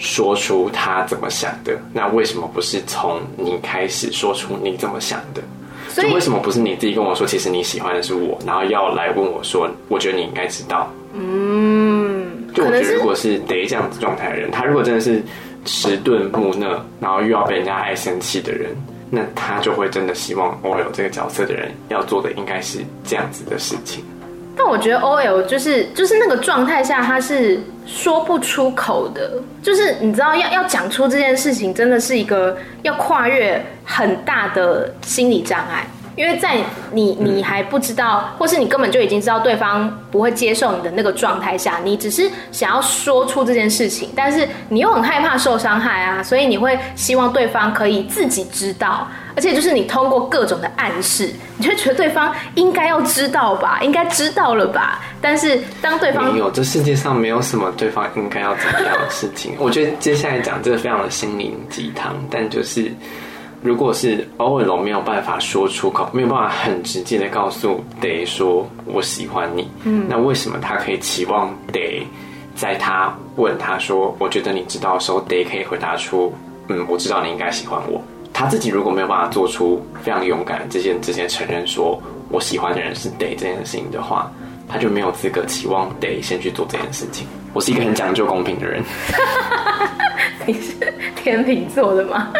说出他怎么想的，那为什么不是从你开始说出你怎么想的？所以就为什么不是你自己跟我说，其实你喜欢的是我，然后要来问我说，我觉得你应该知道。嗯，就我觉得如果是得这样子状态的人，他如果真的是迟钝木讷，然后又要被人家爱生气的人，那他就会真的希望 OL 这个角色的人要做的应该是这样子的事情。但我觉得 OL 就是就是那个状态下，他是说不出口的，就是你知道要要讲出这件事情，真的是一个要跨越很大的心理障碍。因为在你你还不知道，或是你根本就已经知道对方不会接受你的那个状态下，你只是想要说出这件事情，但是你又很害怕受伤害啊，所以你会希望对方可以自己知道，而且就是你通过各种的暗示，你就会觉得对方应该要知道吧，应该知道了吧。但是当对方没有，这世界上没有什么对方应该要怎么样的事情。我觉得接下来讲这个非常的心灵鸡汤，但就是。如果是欧尔龙没有办法说出口，没有办法很直接的告诉 Day 说我喜欢你，嗯，那为什么他可以期望 Day 在他问他说我觉得你知道的时候，Day 可以回答出嗯，我知道你应该喜欢我。他自己如果没有办法做出非常勇敢的这些直接承认说我喜欢的人是 Day 这件事情的话，他就没有资格期望 Day 先去做这件事情。我是一个很讲究公平的人。你是天秤座的吗？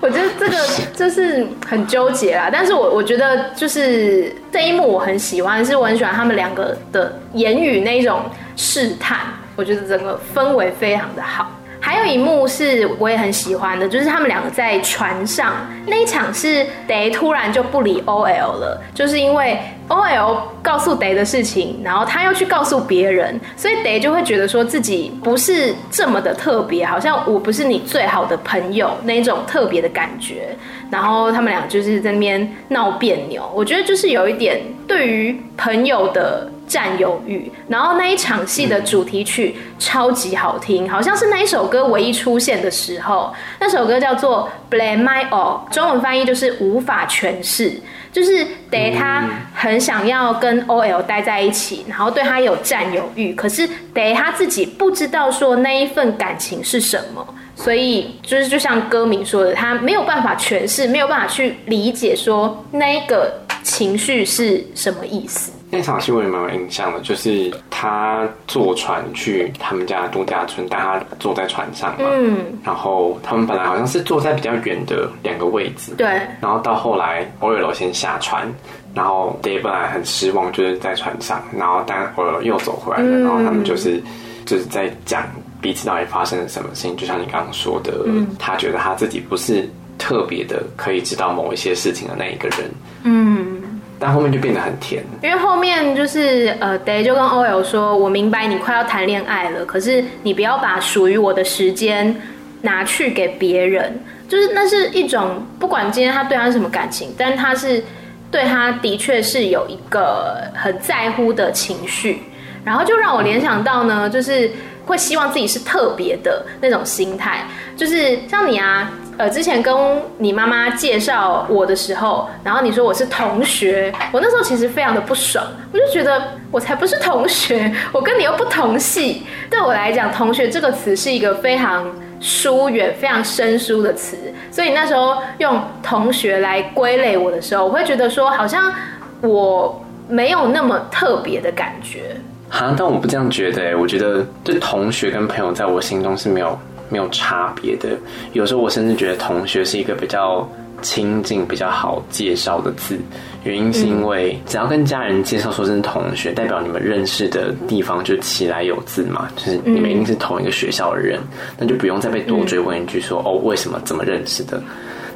我觉得这个就是很纠结啦。但是我我觉得就是这一幕我很喜欢，是我很喜欢他们两个的言语那种试探，我觉得整个氛围非常的好。还有一幕是我也很喜欢的，就是他们两个在船上那一场是 Day 突然就不理 OL 了，就是因为 OL 告诉 Day 的事情，然后他又去告诉别人，所以 Day 就会觉得说自己不是这么的特别，好像我不是你最好的朋友那种特别的感觉。然后他们俩就是在那边闹别扭，我觉得就是有一点对于朋友的占有欲。然后那一场戏的主题曲超级好听，好像是那一首歌唯一出现的时候。那首歌叫做《Blame My All》，中文翻译就是无法诠释，就是 Day 他很想要跟 OL 待在一起，然后对他有占有欲，可是 Day 他自己不知道说那一份感情是什么。所以就是就像歌名说的，他没有办法诠释，没有办法去理解说那一个情绪是什么意思。那场戏我也蛮有印象的，就是他坐船去他们家度假村，但他坐在船上嘛，嗯，然后他们本来好像是坐在比较远的两个位置，对，然后到后来 OL 先下船，然后 Day 本来很失望，就是在船上，然后但 OL 又走回来了，嗯，然后他们就是就是在讲。彼此到底发生了什么事情？就像你刚刚说的，嗯，他觉得他自己不是特别的可以知道某一些事情的那一个人，嗯，但后面就变得很甜，因为后面就是呃，Day 就跟 OL 说：“我明白你快要谈恋爱了，可是你不要把属于我的时间拿去给别人。”就是那是一种不管今天他对他是什么感情，但他是对他的确是有一个很在乎的情绪，然后就让我联想到呢，就是。会希望自己是特别的那种心态，就是像你啊，呃，之前跟你妈妈介绍我的时候，然后你说我是同学，我那时候其实非常的不爽，我就觉得我才不是同学，我跟你又不同系。对我来讲，同学这个词是一个非常疏远、非常生疏的词，所以那时候用同学来归类我的时候，我会觉得说好像我没有那么特别的感觉。哈，但我不这样觉得，我觉得就同学跟朋友在我心中是没有没有差别的。有时候我甚至觉得同学是一个比较亲近、比较好介绍的字。原因是因为只要跟家人介绍说这是同学，代表你们认识的地方就起来有字嘛，就是你们一定是同一个学校的人，那就不用再被多追问一句说哦，为什么怎么认识的。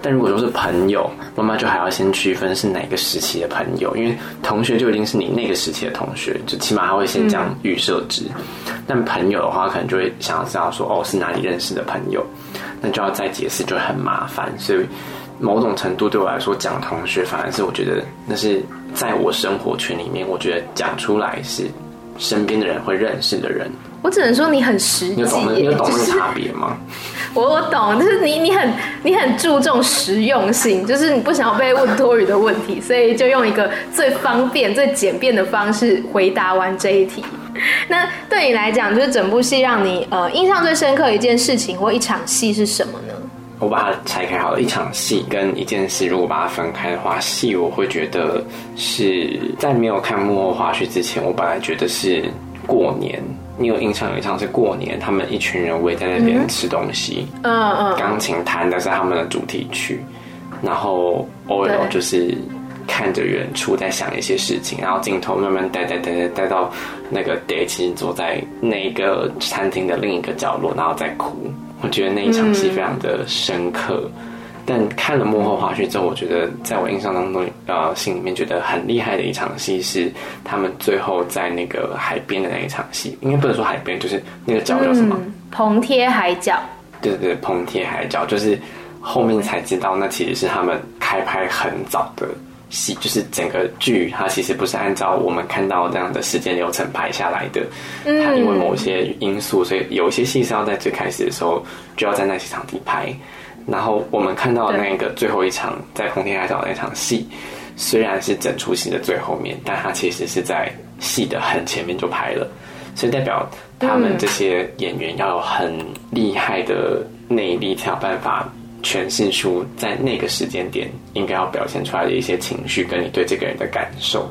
但如果说是朋友，妈妈就还要先区分是哪个时期的朋友，因为同学就一定是你那个时期的同学，就起码他会先这样预设值。但朋友的话，可能就会想要知道说哦，是哪里认识的朋友，那就要再解释，就很麻烦。所以某种程度对我来说，讲同学反而是我觉得那是在我生活圈里面，我觉得讲出来是身边的人会认识的人。我只能说你很实际，你有懂那你懂那个差别吗？我我懂，就是你你很你很注重实用性，就是你不想要被问多余的问题，所以就用一个最方便、最简便的方式回答完这一题。那对你来讲，就是整部戏让你呃印象最深刻的一件事情或一场戏是什么呢？我把它拆开好了，一场戏跟一件事，如果把它分开的话，戏我会觉得是在没有看幕后花絮之前，我本来觉得是过年。你有印象有一场是过年，他们一群人围在那边吃东西，嗯嗯，钢琴弹的是他们的主题曲，然后 OL 就是看着远处在想一些事情，然后镜头慢慢带带带带带到那个 Day 其实坐在那个餐厅的另一个角落，然后在哭。我觉得那一场戏非常的深刻。嗯但看了幕后花絮之后，我觉得在我印象当中，呃，心里面觉得很厉害的一场戏是他们最后在那个海边的那一场戏，应该不能说海边，就是那个角叫什么？棚贴海角。对对对，棚贴海角，就是后面才知道，那其实是他们开拍很早的戏，就是整个剧它其实不是按照我们看到这样的时间流程拍下来的，它因为某些因素，所以有一些戏是要在最开始的时候就要在那些场地拍。然后我们看到那个最后一场在棚贴海角的那场戏，虽然是整出戏的最后面，但它其实是在戏的很前面就拍了，所以代表他们这些演员要有很厉害的内力，才有办法诠释出在那个时间点应该要表现出来的一些情绪，跟你对这个人的感受。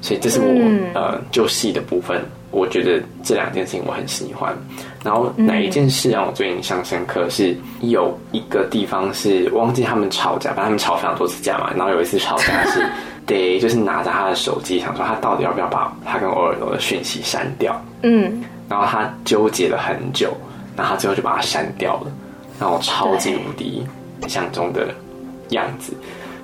所以这是我、嗯、呃，就戏的部分，我觉得这两件事情我很喜欢。然后哪一件事让我最印象深刻？是有一个地方是忘记他们吵架，反正他们吵非常多次架嘛。然后有一次吵架是 得就是拿着他的手机，想说他到底要不要把他跟欧尔罗的讯息删掉。嗯，然后他纠结了很久，然后他最后就把它删掉了。然后超级无敌想象中的样子。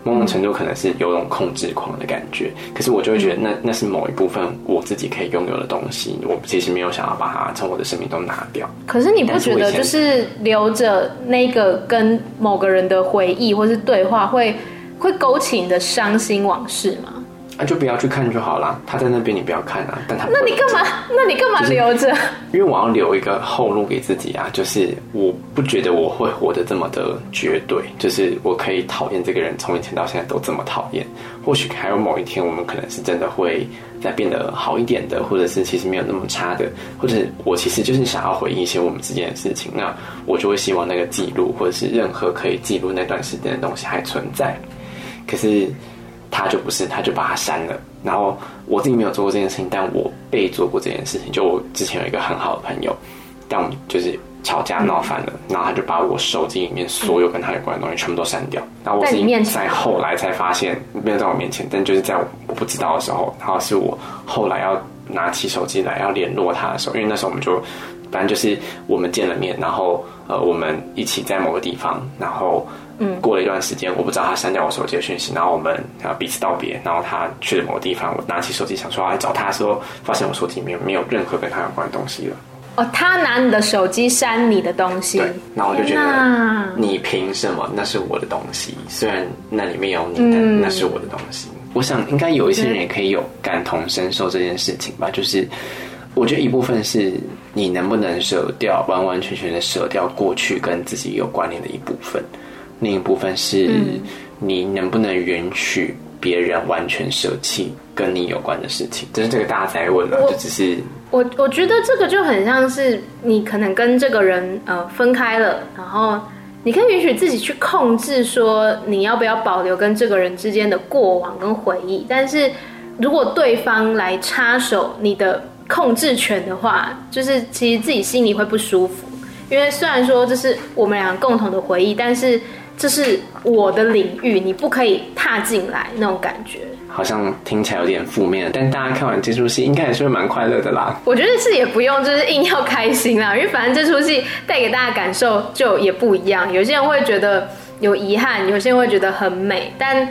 某种程度可能是有种控制狂的感觉，可是我就会觉得那那是某一部分我自己可以拥有的东西，我其实没有想要把它从我的生命中拿掉。可是你不觉得就是留着那个跟某个人的回忆或是对话会会勾起你的伤心往事吗？那、啊、就不要去看就好了，他在那边你不要看啊。但他那你干嘛？那你干嘛留着？就是、因为我要留一个后路给自己啊。就是我不觉得我会活得这么的绝对，就是我可以讨厌这个人，从以前到现在都这么讨厌。或许还有某一天，我们可能是真的会再变得好一点的，或者是其实没有那么差的，或者我其实就是想要回忆一些我们之间的事情。那我就会希望那个记录，或者是任何可以记录那段时间的东西还存在。可是。他就不是，他就把他删了。然后我自己没有做过这件事情，但我被做过这件事情。就我之前有一个很好的朋友，但我们就是吵架闹翻了，嗯，然后他就把我手机里面所有跟他有关的东西全部都删掉。然后我自己在后来才发现，没有在我面前，但就是在我不知道的时候，然后是我后来要拿起手机来要联络他的时候，因为那时候我们就反正就是我们见了面，然后呃我们一起在某个地方，然后。嗯，过了一段时间，我不知道他删掉我手机的讯息，然后我们啊彼此道别，然后他去了某个地方，我拿起手机想说要来找他的时候，发现我手机里面没有任何跟他有关的东西了。哦，他拿你的手机删你的东西，对，那我就觉得你凭什么？那是我的东西，虽然那里面有你，但那是我的东西。嗯、我想应该有一些人也可以有感同身受这件事情吧，就是我觉得一部分是你能不能舍掉，完完全全的舍掉过去跟自己有关联的一部分。另一部分是，你能不能允许别人完全舍弃跟你有关的事情？这是这个大哉问了，就只是我我觉得这个就很像是你可能跟这个人呃分开了，然后你可以允许自己去控制说你要不要保留跟这个人之间的过往跟回忆，但是如果对方来插手你的。控制权的话，就是其实自己心里会不舒服。因为虽然说这是我们俩共同的回忆，但是这是我的领域，你不可以踏进来那种感觉。好像听起来有点负面，但大家看完这出戏，应该也是会蛮快乐的啦。我觉得是也不用就是硬要开心啦，因为反正这出戏带给大家感受就也不一样。有些人会觉得有遗憾，有些人会觉得很美，但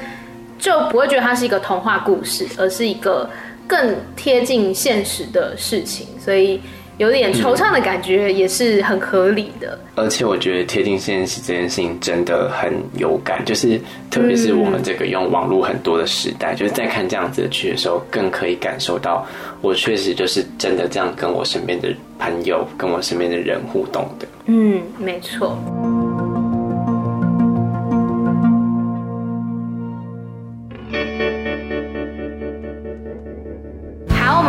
就不会觉得它是一个童话故事，而是一个更贴近现实的事情，所以。有点惆怅的感觉也是很合理的，而且我觉得贴近现实这件事情真的很有感，就是特别是我们这个用网络很多的时代，就是在看这样子的剧的时候，更可以感受到我确实就是真的这样跟我身边的朋友、跟我身边的人互动的。嗯，没错。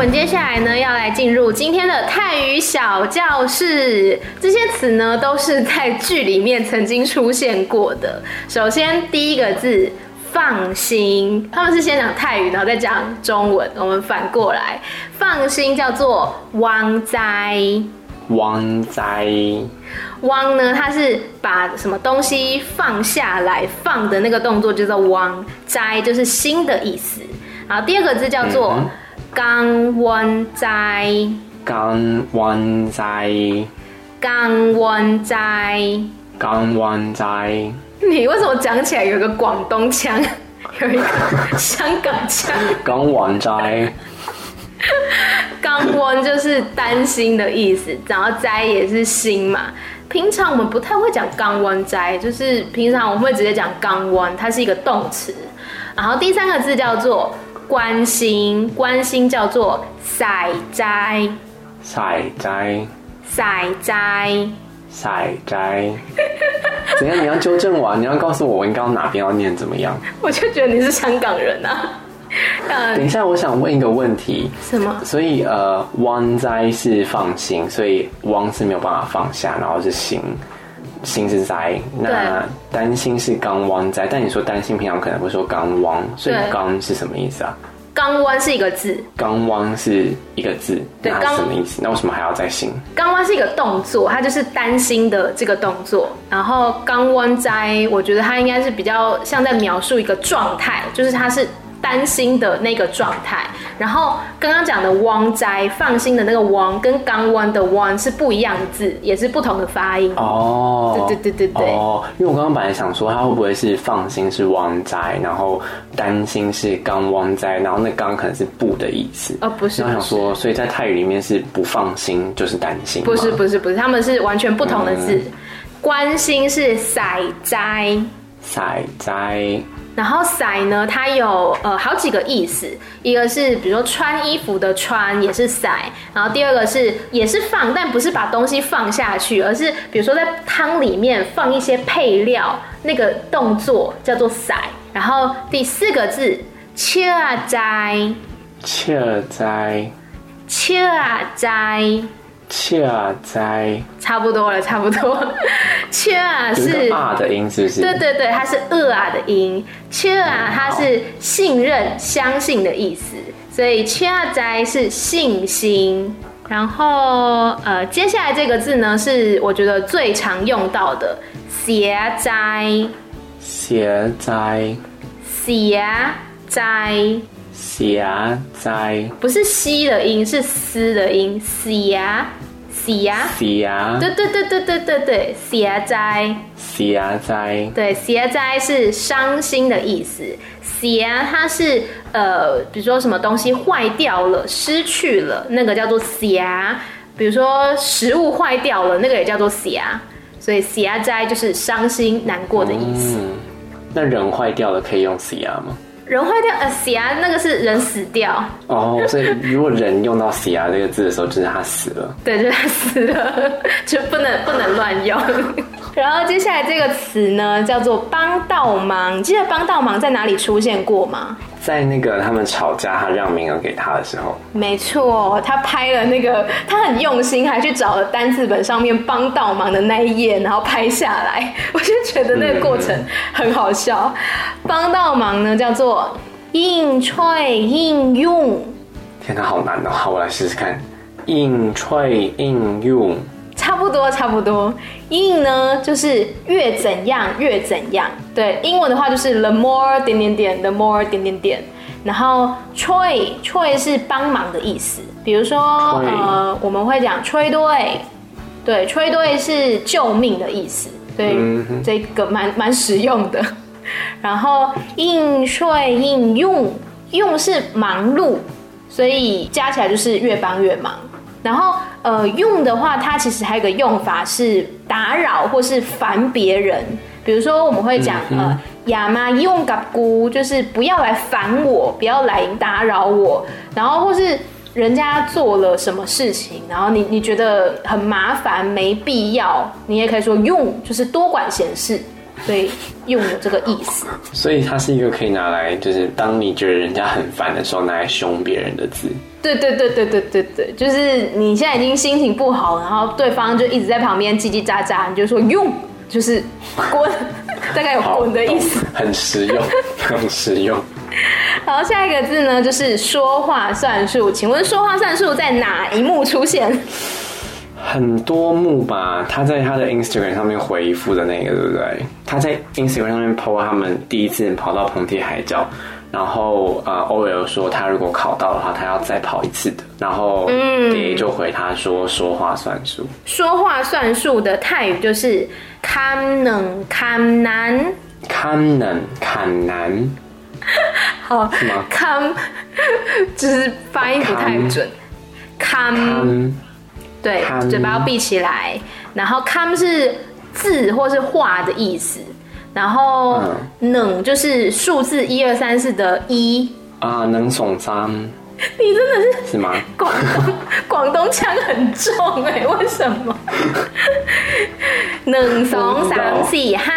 们接下来呢，要来进入今天的泰语小教室。这些词呢，都是在剧里面曾经出现过的。首先，第一个字“放心”，他们是先讲泰语，然后再讲中文。我们反过来，“放心”叫做“汪哉”。汪哉。汪呢，它是把什么东西放下来，放的那个动作，就叫汪哉，就是心的意思。然后第二个字叫做、嗯。江湾仔，江湾仔，江湾仔，江湾仔。你为什么讲起来有一个广东腔，有一个香港腔？江湾仔，江湾就是担心的意思，然后仔也是心嘛。平常我们不太会讲江湾仔，就是平常我们会直接讲江湾，它是一个动词。然后第三个字叫做。关心，关心叫做晒斋，晒斋，晒斋，晒斋。怎样？你要纠正我啊？你要告诉我，我应该哪边要念怎么样？我就觉得你是香港人啊。等一下，我想问一个问题。什么？所以呃，汪斋是放心，所以汪是没有办法放下，然后是心。心是灾，那担心是刚汪灾，但你说担心平常可能会说刚汪，所以刚是什么意思啊？刚弯是一个字，刚弯是一个字，对，那什么意思？那为什么还要再心？刚弯是一个动作，它就是担心的这个动作。然后刚汪灾，我觉得它应该是比较像在描述一个状态，就是它是。担心的那个状态，然后刚刚讲的“汪哉”放心的那个“汪”跟“刚湾”的“湾”是不一样的字，也是不同的发音。哦，对对对对对。哦，因为我刚刚本来想说，他会不会是放心是“汪哉”，然后担心是“刚汪哉”，然后那“刚”可能是“不”的意思。哦，不是。我想说，所以在泰语里面是不放心就是担心。不是不是不是，他们是完全不同的字。嗯、关心是“晒哉”，晒哉。然后“晒”呢，它有呃好几个意思，一个是比如说穿衣服的“穿”也是“晒”，然后第二个是也是放，但不是把东西放下去，而是比如说在汤里面放一些配料，那个动作叫做“晒”。然后第四个字“切啊哉”，切哉，切啊哉。切啊哉，差不多了，差不多。切啊是啊的音，是不是？对对对，它是呃啊的音。切啊，它是信任、相信的意思，所以切啊哉是信心。然后呃，接下来这个字呢，是我觉得最常用到的，邪哉，邪哉，邪哉，写哉，不是西的音，是思的音，写。喜呀，喜呀，对对对对对对对，喜呀哉，喜呀哉，对，喜呀哉是伤心的意思。喜呀，它是呃，比如说什么东西坏掉了、失去了，那个叫做喜呀。比如说食物坏掉了，那个也叫做喜呀。所以喜呀哉就是伤心、难过的意思。嗯，那人坏掉了可以用喜呀吗？人坏掉，呃，死啊，那个是人死掉。哦，所以如果人用到“死啊”这个字的时候，就是他死了。对，就是他死了，就不能不能乱用。然后接下来这个词呢，叫做“帮倒忙”。你记得“帮倒忙”在哪里出现过吗？在那个他们吵架，他让名额给他的时候。没错，他拍了那个，他很用心，还去找了单字本上面“帮倒忙”的那一页，然后拍下来。我就觉得那个过程很好笑。“帮、嗯、倒忙”呢，叫做“应吹应用”。天哪，好难哦！好，我来试试看。应吹应用，差不多差不多。in 呢就是越怎样越怎样。对，英文的话就是 the more 点点点，the more 点点点。然后 try try 是帮忙的意思，比如说呃，我们会讲 try 对，对，吹对是救命的意思，对，嗯、这个蛮蛮实用的。然后应吹应用，用是忙碌，所以加起来就是越帮越忙。然后呃，用的话，它其实还有一个用法是打扰或是烦别人，比如说我们会讲、嗯、呃。亚妈用嘎咕，就是不要来烦我，不要来打扰我。然后或是人家做了什么事情，然后你你觉得很麻烦，没必要，你也可以说用，就是多管闲事。所以用有这个意思。所以它是一个可以拿来，就是当你觉得人家很烦的时候，拿来凶别人的字。对对对对对对对，就是你现在已经心情不好，然后对方就一直在旁边叽叽喳喳，你就说用。就是滚，大概有滚的意思，很实用，很实用。好，下一个字呢，就是说话算数。请问说话算数在哪一幕出现？很多幕吧，他在他的 Instagram 上面回复的那个，对不对？他在 Instagram 上面 po 他们第一次跑到澎提海角。然后呃，OL 说他如果考到的话，他要再跑一次的。然后嗯，A 就回他说说话算数。说话算数的泰语就是堪能堪难，堪能堪难。好，是吗？堪 就是发音不太准。堪对，嘴巴要闭起来。然后 “come” 是字或是话的意思。然后能就是数字一二三四的一啊，能耸三，你真的是是吗？广东广东腔很重哎，为什么？能怂三四哈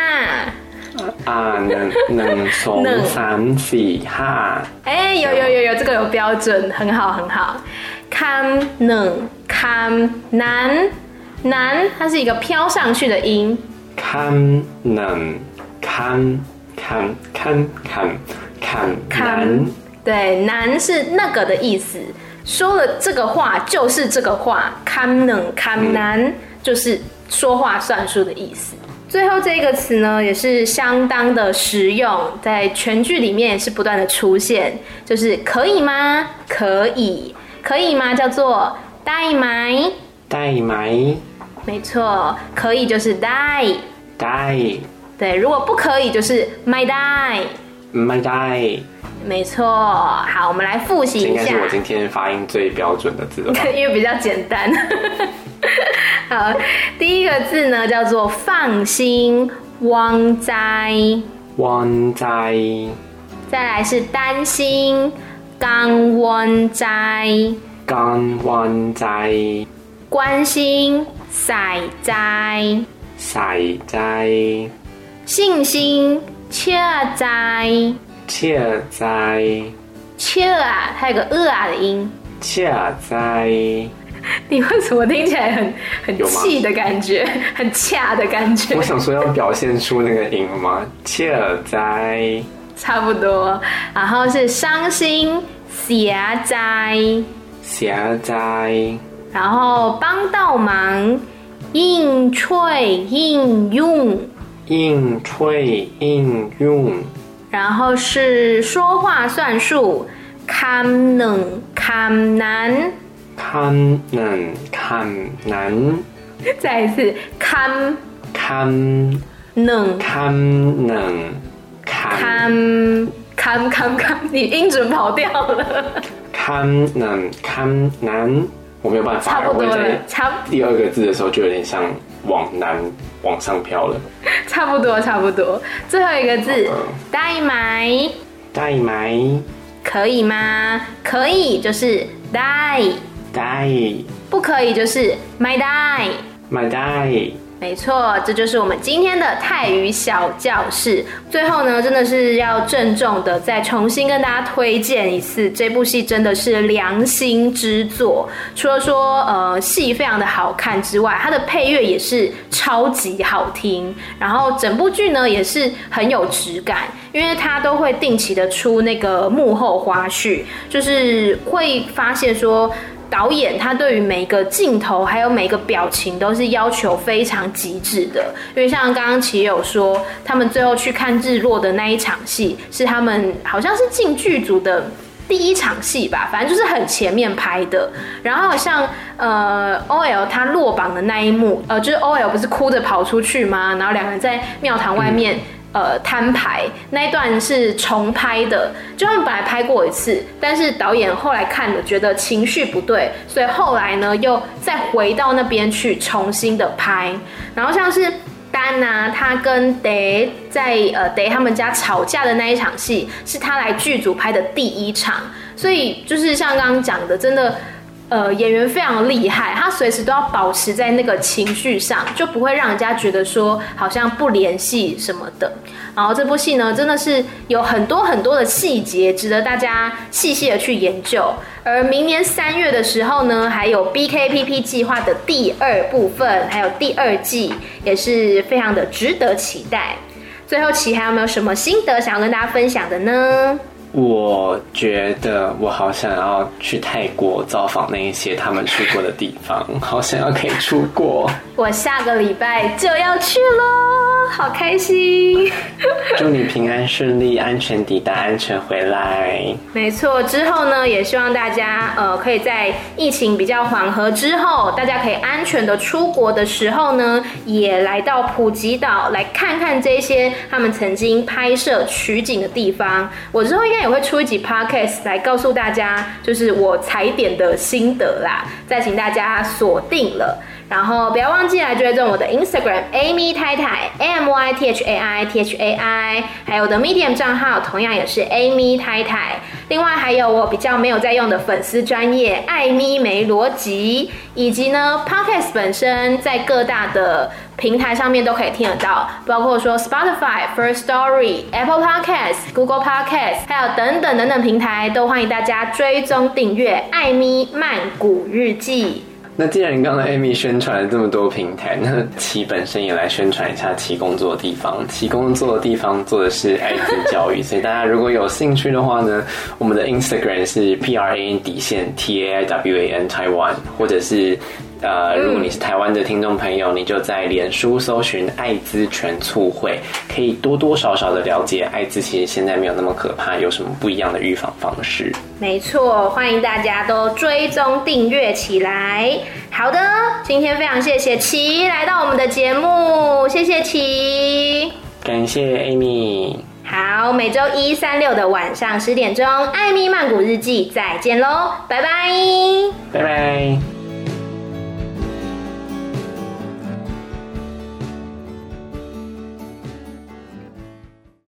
啊，能能耸三四哈，哎，有有有有，这个有标准，很好很好。堪能堪难难，它是一个飘上去的音。堪能。看看看看看难，对，难是那个的意思。说了这个话就是这个话，看能看难就是说话算数的意思。最后这个词呢，也是相当的实用，在全句里面也是不断的出现，就是可以吗？可以，可以吗？叫做代买，代买，没错，可以就是代。代。对，如果不可以就是买代，买代，没错。好，我们来复习一下。应该是我今天发音最标准的字了，因为比较简单。好，第一个字呢叫做放心，旺哉，旺哉。再来是担心，港湾仔，港湾仔。关心，赛仔，赛仔。信心，切在，切在，切啊，还有个呃啊的音，切在。你为什么听起来很很气的感觉，很恰的感觉？我想说要表现出那个音吗？切在，差不多。然后是伤心，写在，写在。然后帮到忙，应催应用。应催应用，然后是说话算数，堪能堪难，堪能堪难，再一次堪。堪。能。堪能堪堪堪堪，你音准跑掉了，堪能堪难，我没有办法，差不多了，差第二个字的时候就有点像往南。往上飘了，差不多差不多。最后一个字，带买，带买，可以吗？可以，就是带，带，不可以，就是买带，买带。没错，这就是我们今天的泰语小教室。最后呢，真的是要郑重的再重新跟大家推荐一次，这部戏真的是良心之作。除了说呃戏非常的好看之外，它的配乐也是超级好听。然后整部剧呢也是很有质感，因为它都会定期的出那个幕后花絮，就是会发现说。导演他对于每个镜头还有每个表情都是要求非常极致的，因为像刚刚齐友说，他们最后去看日落的那一场戏，是他们好像是进剧组的第一场戏吧，反正就是很前面拍的。然后像呃 OL 他落榜的那一幕，呃，就是 OL 不是哭着跑出去吗？然后两个人在庙堂外面。呃，摊牌那一段是重拍的，就他们本来拍过一次，但是导演后来看了觉得情绪不对，所以后来呢又再回到那边去重新的拍。然后像是丹啊，他跟德在呃德他们家吵架的那一场戏，是他来剧组拍的第一场，所以就是像刚刚讲的，真的。呃，演员非常厉害，他随时都要保持在那个情绪上，就不会让人家觉得说好像不联系什么的。然后这部戏呢，真的是有很多很多的细节值得大家细细的去研究。而明年三月的时候呢，还有 BKPP 计划的第二部分，还有第二季，也是非常的值得期待。最后，齐还有没有什么心得想要跟大家分享的呢？我觉得我好想要去泰国造访那一些他们去过的地方，好想要可以出国。我下个礼拜就要去喽，好开心！祝你平安顺利，安全抵达，安全回来。没错，之后呢，也希望大家呃，可以在疫情比较缓和之后，大家可以安全的出国的时候呢，也来到普吉岛来看看这些他们曾经拍摄取景的地方。我之后应该也会出一集 podcast 来告诉大家，就是我踩点的心得啦，再请大家锁定了。然后不要忘记来追踪我的 Instagram Amy 太太 A M Y T H A I T H A I，还有我的 Medium 账号同样也是 Amy 太太。另外还有我比较没有在用的粉丝专页艾咪没逻辑，以及呢 Podcast 本身在各大的平台上面都可以听得到，包括说 Spotify、First Story、Apple Podcast、Google Podcast，还有等等等等平台都欢迎大家追踪订阅艾咪曼谷日记。那既然你刚才 Amy 宣传了这么多平台，那其本身也来宣传一下其工作的地方。其工作的地方做的是 艾滋教育，所以大家如果有兴趣的话呢，我们的 Instagram 是 P R A N 底线 T A I W A N Taiwan，或者是。呃，如果你是台湾的听众朋友，你就在脸书搜寻艾滋全促会，可以多多少少的了解艾滋其实现在没有那么可怕，有什么不一样的预防方式？没错，欢迎大家都追踪订阅起来。好的，今天非常谢谢琪来到我们的节目，谢谢琪，感谢 Amy。好，每周一、三、六的晚上十点钟，艾米曼谷日记，再见喽，拜拜，拜拜。